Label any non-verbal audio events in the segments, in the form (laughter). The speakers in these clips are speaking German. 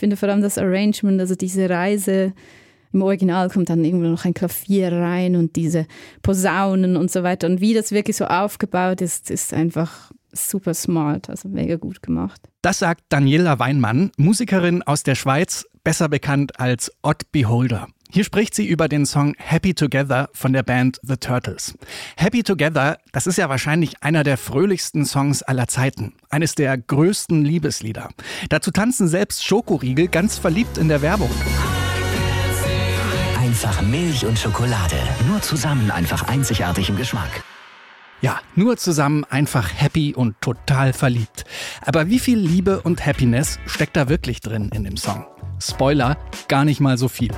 finde vor allem das Arrangement, also diese Reise. Im Original kommt dann irgendwo noch ein Klavier rein und diese Posaunen und so weiter. Und wie das wirklich so aufgebaut ist, ist einfach super smart, also mega gut gemacht. Das sagt Daniela Weinmann, Musikerin aus der Schweiz, besser bekannt als Odd Beholder. Hier spricht sie über den Song Happy Together von der Band The Turtles. Happy Together, das ist ja wahrscheinlich einer der fröhlichsten Songs aller Zeiten. Eines der größten Liebeslieder. Dazu tanzen selbst Schokoriegel ganz verliebt in der Werbung. Einfach Milch und Schokolade. Nur zusammen einfach einzigartig im Geschmack. Ja, nur zusammen einfach happy und total verliebt. Aber wie viel Liebe und Happiness steckt da wirklich drin in dem Song? Spoiler, gar nicht mal so viel.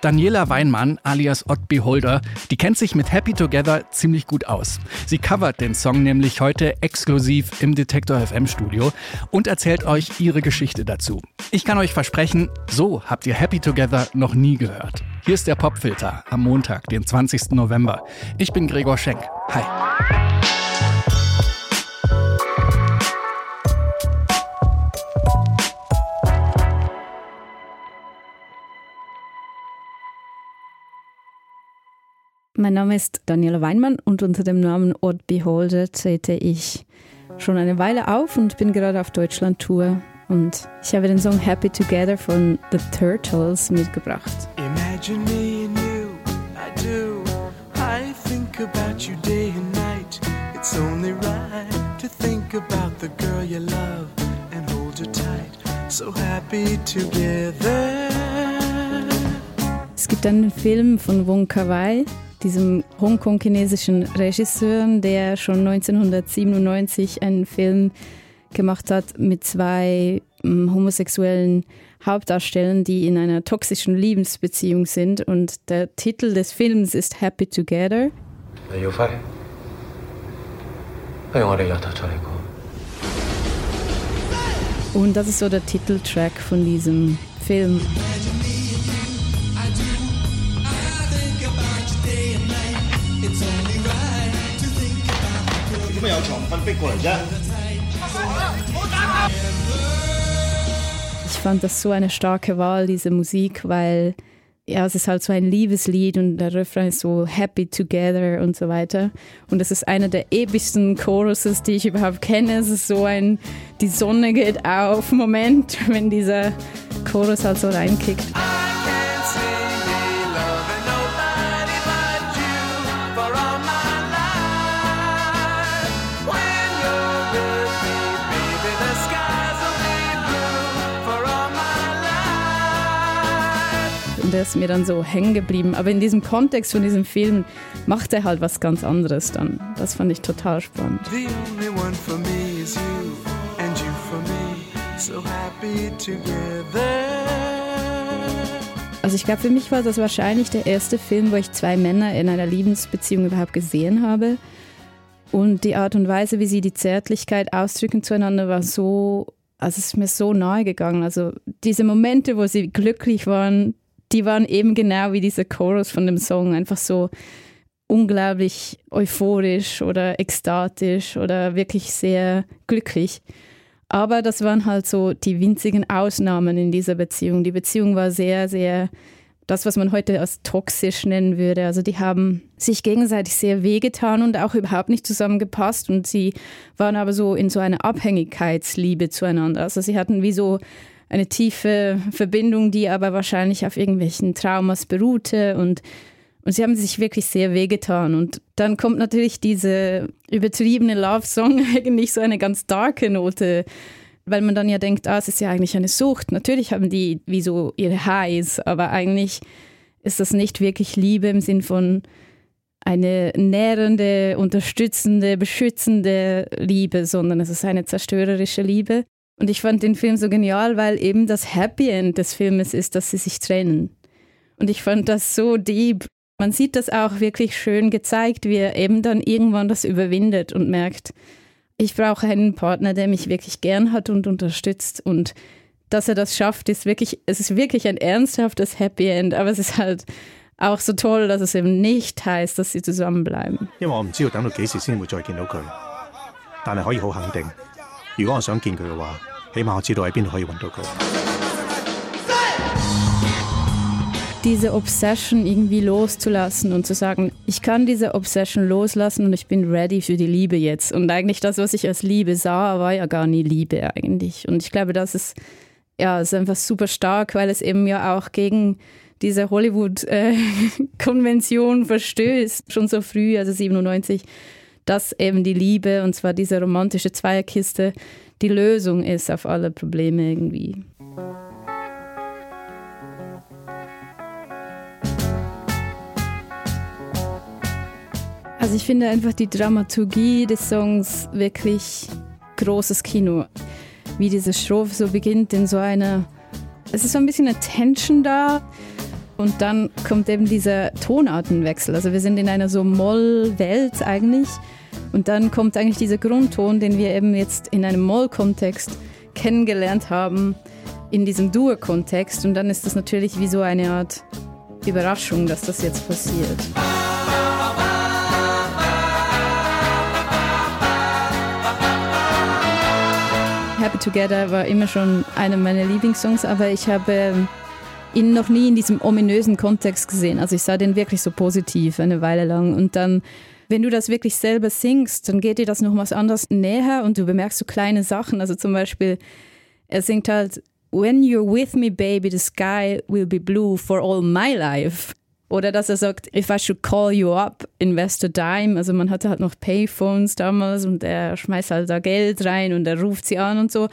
Daniela Weinmann, alias Odd Beholder, die kennt sich mit Happy Together ziemlich gut aus. Sie covert den Song nämlich heute exklusiv im Detektor FM Studio und erzählt euch ihre Geschichte dazu. Ich kann euch versprechen, so habt ihr Happy Together noch nie gehört. Hier ist der Popfilter am Montag, den 20. November. Ich bin Gregor Schenk. Hi. Mein Name ist Daniela Weinmann und unter dem Namen Odd Beholder trete ich schon eine Weile auf und bin gerade auf Deutschland-Tour. Und ich habe den Song Happy Together von The Turtles mitgebracht. Imagine me and you, I do. I think about you day and night. It's only right to think about the girl you love and hold her tight. So happy together. Es gibt einen Film von Wong Kar-wai, diesem Hongkong-chinesischen Regisseur, der schon 1997 einen Film gemacht hat mit zwei ähm, homosexuellen Hauptdarstellern, die in einer toxischen Liebesbeziehung sind. Und der Titel des Films ist Happy Together. Und das ist so der Titeltrack von diesem Film. 有床瞓逼过嚟啫。Ich fand das so eine starke Wahl, diese Musik, weil ja, es ist halt so ein Liebeslied und der Refrain ist so happy together und so weiter. Und es ist einer der epischsten Choruses, die ich überhaupt kenne. Es ist so ein die Sonne geht auf Moment, (laughs) wenn dieser Chorus halt so reinkickt. Und der ist mir dann so hängen geblieben. Aber in diesem Kontext von diesem Film macht er halt was ganz anderes dann. Das fand ich total spannend. Also ich glaube, für mich war das wahrscheinlich der erste Film, wo ich zwei Männer in einer Liebesbeziehung überhaupt gesehen habe. Und die Art und Weise, wie sie die Zärtlichkeit ausdrücken zueinander, war so, also es ist mir so nahe gegangen. Also diese Momente, wo sie glücklich waren, die waren eben genau wie dieser Chorus von dem Song, einfach so unglaublich euphorisch oder ekstatisch oder wirklich sehr glücklich. Aber das waren halt so die winzigen Ausnahmen in dieser Beziehung. Die Beziehung war sehr, sehr das, was man heute als toxisch nennen würde. Also die haben sich gegenseitig sehr wehgetan und auch überhaupt nicht zusammengepasst und sie waren aber so in so einer Abhängigkeitsliebe zueinander. Also sie hatten wie so eine tiefe Verbindung, die aber wahrscheinlich auf irgendwelchen Traumas beruhte und und sie haben sich wirklich sehr wehgetan. Und dann kommt natürlich diese übertriebene Love-Song, (laughs) eigentlich so eine ganz darke Note, weil man dann ja denkt, ah, es ist ja eigentlich eine Sucht. Natürlich haben die wie so ihre Highs, aber eigentlich ist das nicht wirklich Liebe im Sinn von eine nährende, unterstützende, beschützende Liebe, sondern es ist eine zerstörerische Liebe. Und ich fand den Film so genial, weil eben das Happy End des Filmes ist, dass sie sich trennen. Und ich fand das so deep. Man sieht das auch wirklich schön gezeigt, wie er eben dann irgendwann das überwindet und merkt, ich brauche einen Partner, der mich wirklich gern hat und unterstützt. Und dass er das schafft, ist wirklich, es ist wirklich ein ernsthaftes Happy End, aber es ist halt auch so toll, dass es eben nicht heißt, dass sie zusammenbleiben. 因为我唔知道等到几时先会再见到佢，但系可以好肯定。 如果我想见佢嘅话，起码我知道喺边度可以揾到佢。 diese Obsession irgendwie loszulassen und zu sagen, ich kann diese Obsession loslassen und ich bin ready für die Liebe jetzt. Und eigentlich das, was ich als Liebe sah, war ja gar nie Liebe eigentlich. Und ich glaube, das ist, ja, ist einfach super stark, weil es eben ja auch gegen diese Hollywood-Konvention äh, (laughs) verstößt, schon so früh, also 97, dass eben die Liebe, und zwar diese romantische Zweierkiste, die Lösung ist auf alle Probleme irgendwie. Also ich finde einfach die Dramaturgie des Songs wirklich großes Kino. Wie diese Strophe so beginnt in so einer, es ist so ein bisschen eine Tension da und dann kommt eben dieser Tonartenwechsel. Also wir sind in einer so Moll-Welt eigentlich und dann kommt eigentlich dieser Grundton, den wir eben jetzt in einem Moll-Kontext kennengelernt haben, in diesem Dur-Kontext und dann ist das natürlich wie so eine Art Überraschung, dass das jetzt passiert. Happy Together war immer schon einer meiner Lieblingssongs, aber ich habe ähm, ihn noch nie in diesem ominösen Kontext gesehen. Also ich sah den wirklich so positiv eine Weile lang. Und dann, wenn du das wirklich selber singst, dann geht dir das noch was anderes näher und du bemerkst so kleine Sachen. Also zum Beispiel, er singt halt, When you're with me, baby, the sky will be blue for all my life. Oder dass er sagt, if I should call you up, invest a dime. Also man hatte halt noch Payphones damals und er schmeißt halt da Geld rein und er ruft sie an und so.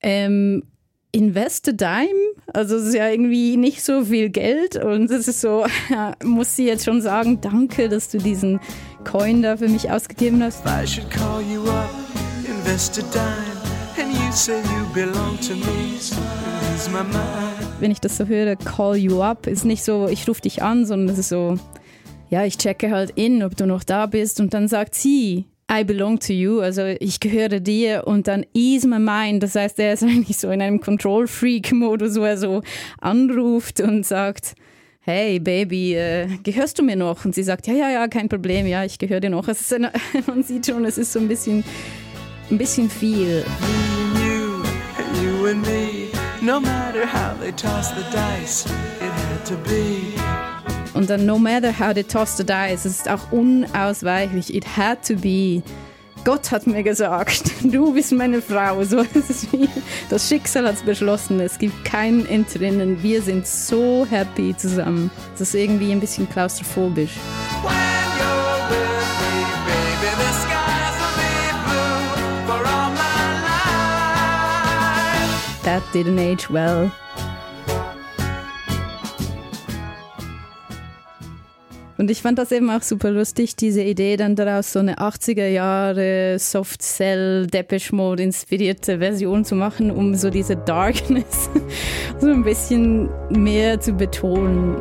Ähm, invest a dime? Also es ist ja irgendwie nicht so viel Geld und es ist so, (laughs) muss sie jetzt schon sagen, danke, dass du diesen Coin da für mich ausgegeben hast. I should call you up, invest a dime and you say you belong to me, so my mind. Wenn ich das so höre, call you up, ist nicht so, ich rufe dich an, sondern es ist so, ja, ich checke halt in, ob du noch da bist und dann sagt sie, I belong to you, also ich gehöre dir und dann ease my mind, das heißt, er ist (laughs) eigentlich so in einem Control-Freak-Modus, wo er so anruft und sagt, hey Baby, äh, gehörst du mir noch? Und sie sagt, ja, ja, ja, kein Problem, ja, ich gehöre dir noch. Eine, (laughs) man sieht schon, es ist so ein bisschen, ein bisschen viel. Und dann No matter how they toss the dice, es ist auch unausweichlich. It had to be. Gott hat mir gesagt, du bist meine Frau. So, es ist wie, das Schicksal hat es beschlossen. Es gibt kein Entrinnen. Wir sind so happy zusammen. Das ist irgendwie ein bisschen klaustrophobisch. That didn't age well. Und ich fand das eben auch super lustig, diese Idee dann daraus so eine 80er Jahre Soft Cell Depeche Mode inspirierte Version zu machen, um so diese Darkness (laughs) so ein bisschen mehr zu betonen.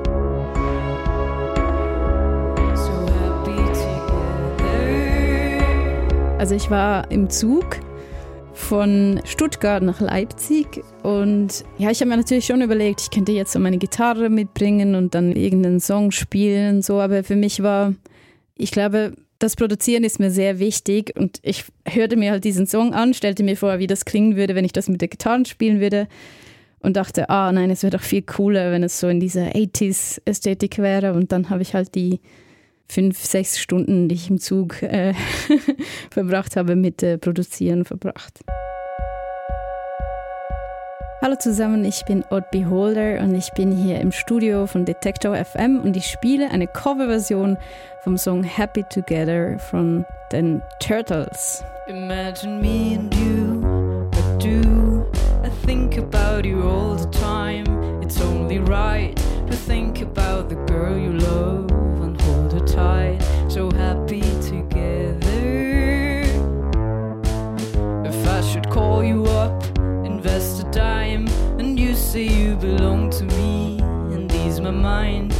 Also ich war im Zug von Stuttgart nach Leipzig. Und ja, ich habe mir natürlich schon überlegt, ich könnte jetzt so meine Gitarre mitbringen und dann irgendeinen Song spielen und so. Aber für mich war, ich glaube, das Produzieren ist mir sehr wichtig. Und ich hörte mir halt diesen Song an, stellte mir vor, wie das klingen würde, wenn ich das mit der Gitarre spielen würde. Und dachte, ah nein, es wäre doch viel cooler, wenn es so in dieser 80s-Ästhetik wäre. Und dann habe ich halt die fünf, sechs Stunden, die ich im Zug äh, (laughs) verbracht habe, mit äh, Produzieren verbracht. Hallo zusammen, ich bin Odd Beholder und ich bin hier im Studio von Detector FM und ich spiele eine Coverversion vom Song Happy Together von den Turtles. Imagine me and you, I do. I think about you all the time. It's only right to think about the girl you love. Mind,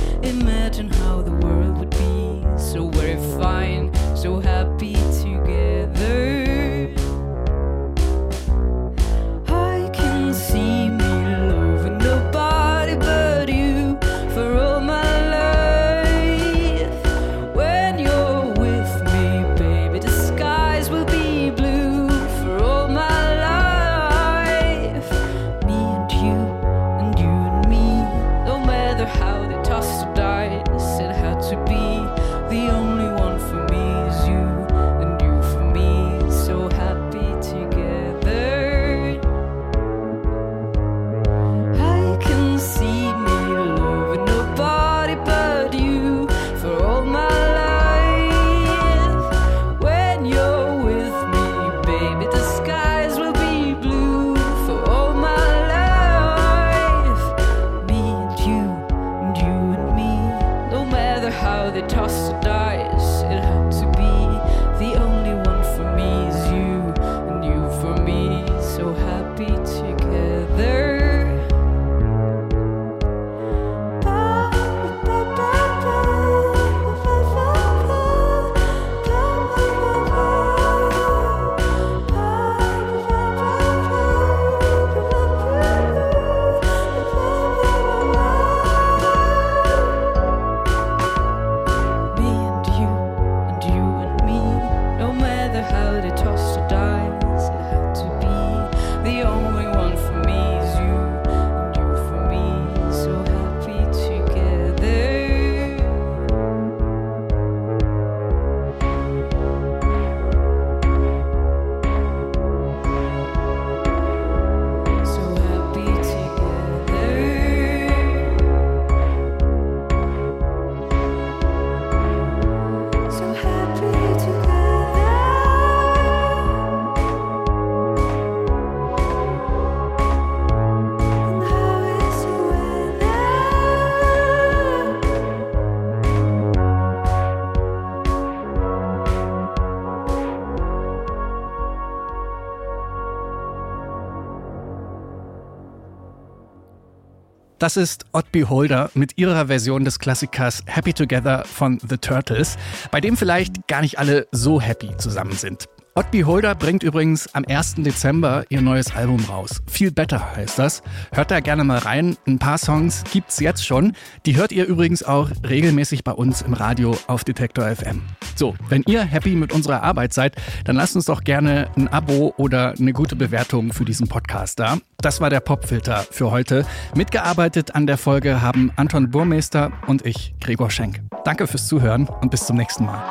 Das ist Odd Beholder mit ihrer Version des Klassikers Happy Together von The Turtles, bei dem vielleicht gar nicht alle so happy zusammen sind. Odd Beholder bringt übrigens am 1. Dezember ihr neues Album raus. Feel Better heißt das. Hört da gerne mal rein. Ein paar Songs gibt's jetzt schon. Die hört ihr übrigens auch regelmäßig bei uns im Radio auf Detektor FM. So, wenn ihr happy mit unserer Arbeit seid, dann lasst uns doch gerne ein Abo oder eine gute Bewertung für diesen Podcast da. Das war der Popfilter für heute. Mitgearbeitet an der Folge haben Anton Burmeister und ich, Gregor Schenk. Danke fürs Zuhören und bis zum nächsten Mal.